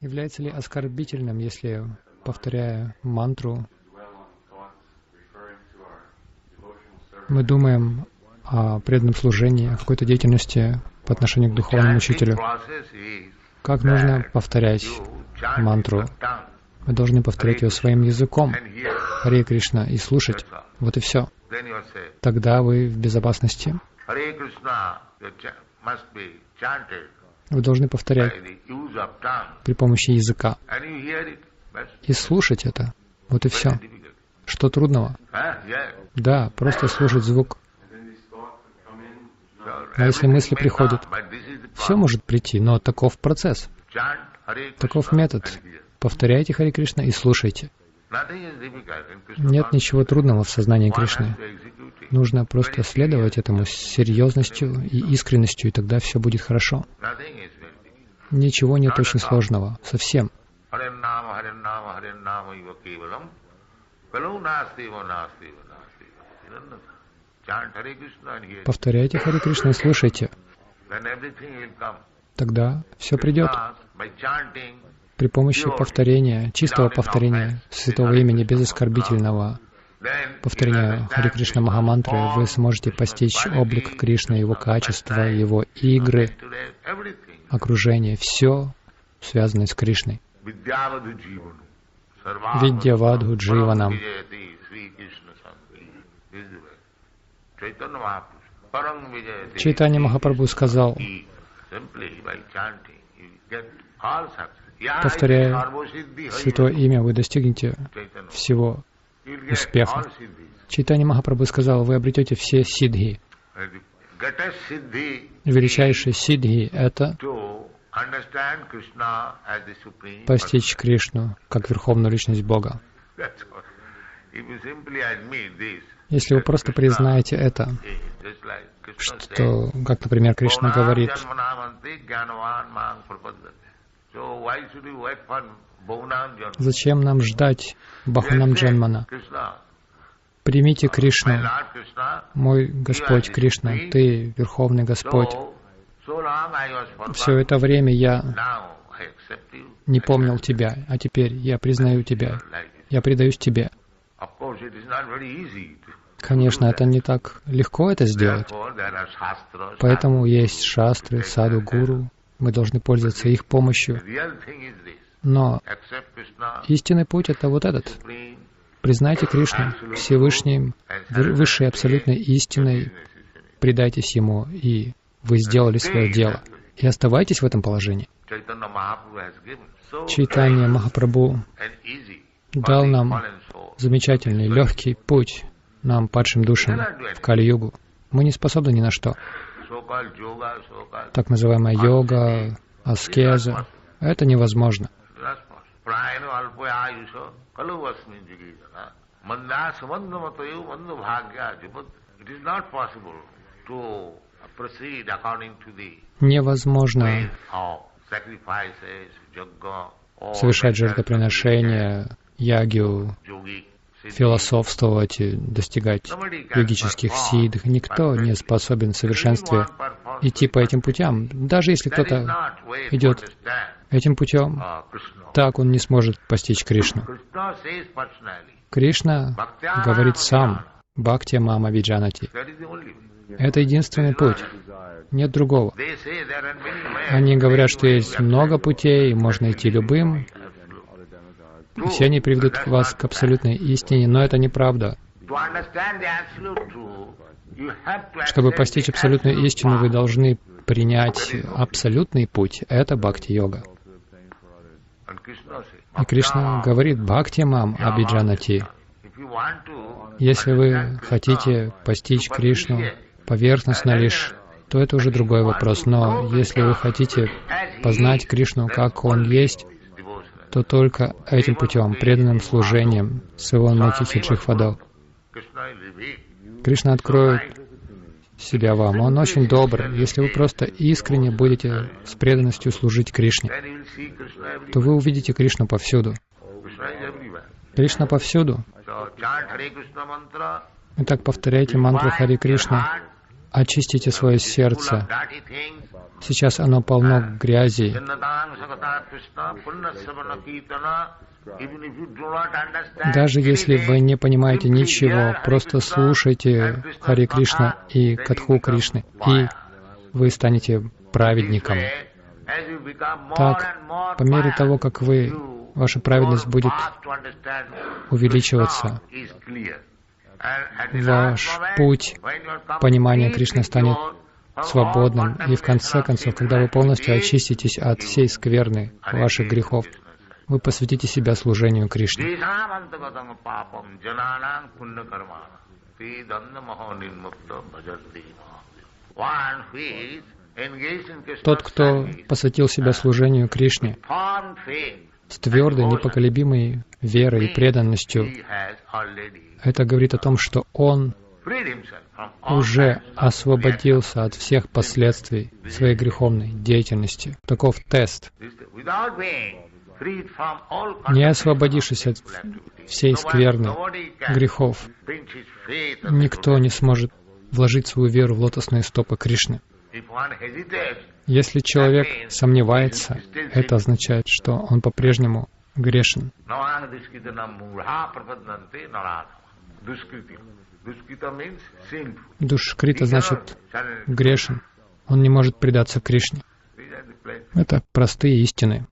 Является ли оскорбительным, если, повторяя мантру, мы думаем о преданном служении, о какой-то деятельности по отношению к духовному учителю? Как нужно повторять мантру? Мы должны повторять ее своим языком, Харе Кришна, и слушать. Вот и все. Тогда вы в безопасности. Вы должны повторять при помощи языка и слушать это. Вот и все. Что трудного? Да, просто слушать звук. А если мысли приходят, все может прийти, но таков процесс, таков метод. Повторяйте Хари Кришна и слушайте. Нет ничего трудного в сознании Кришны. Нужно просто следовать этому с серьезностью и искренностью, и тогда все будет хорошо. Ничего нет очень сложного, совсем. Повторяйте Хари Кришна и слушайте. Тогда все придет. При помощи повторения, чистого повторения святого имени без оскорбительного повторения Хари Кришна Махамантры, вы сможете постичь облик Кришны, его качества, его игры, окружение, все связанное с Кришной. Видьявадху Дживанам. Чайтанья Махапрабху. Сказал, повторяя Святое Имя, вы достигнете всего успеха. Чайтанья Махапрабху сказал, вы обретете все сидхи. Величайшие сидхи — это постичь Кришну как Верховную Личность Бога. Если вы просто признаете это, что, как, например, Кришна говорит, зачем нам ждать Бахунам Джанмана? Примите Кришну, мой Господь Кришна, Ты Верховный Господь. Все это время я не помнил Тебя, а теперь я признаю Тебя, я предаюсь Тебе. Конечно, это не так легко это сделать. Поэтому есть шастры, саду, гуру. Мы должны пользоваться их помощью. Но истинный путь — это вот этот. Признайте Кришну Всевышним, высшей абсолютной истиной, предайтесь Ему, и вы сделали свое дело. И оставайтесь в этом положении. Чайтанья Махапрабху дал нам замечательный, легкий путь нам, падшим душам, в Кали-югу. Мы не способны ни на что. Так называемая йога, аскеза — это невозможно. Невозможно совершать жертвоприношения, ягью, философствовать, достигать йогических сидх. Никто не способен в совершенстве идти по этим путям. Даже если кто-то идет этим путем, так он не сможет постичь Кришну. Кришна говорит сам, Бхакти Мама Виджанати. Это единственный путь. Нет другого. Они говорят, что есть много путей, можно идти любым, все они приведут вас к абсолютной истине, но это неправда. Чтобы постичь абсолютную истину, вы должны принять абсолютный путь. Это бхакти-йога. И Кришна говорит «Бхакти мам абиджанати». Если вы хотите постичь Кришну поверхностно лишь, то это уже другой вопрос. Но если вы хотите познать Кришну, как Он есть, то только этим путем, преданным служением с его Хиджихвадо. Кришна откроет себя вам. Он очень добр. Если вы просто искренне будете с преданностью служить Кришне, то вы увидите Кришну повсюду. Кришна повсюду. Итак, повторяйте мантру Хари Кришна, очистите свое сердце Сейчас оно полно грязи. Даже если вы не понимаете ничего, просто слушайте Хари Кришна и Катху Кришны, и вы станете праведником. Так, по мере того, как вы, ваша праведность будет увеличиваться, ваш путь понимания Кришны станет свободным. И в конце концов, когда вы полностью очиститесь от всей скверны ваших грехов, вы посвятите себя служению Кришне. Тот, кто посвятил себя служению Кришне с твердой, непоколебимой верой и преданностью, это говорит о том, что он уже освободился от всех последствий своей греховной деятельности. Таков тест. Не освободившись от всей скверны грехов, никто не сможет вложить свою веру в лотосные стопы Кришны. Если человек сомневается, это означает, что он по-прежнему грешен. Душкрита значит грешен. Он не может предаться Кришне. Это простые истины.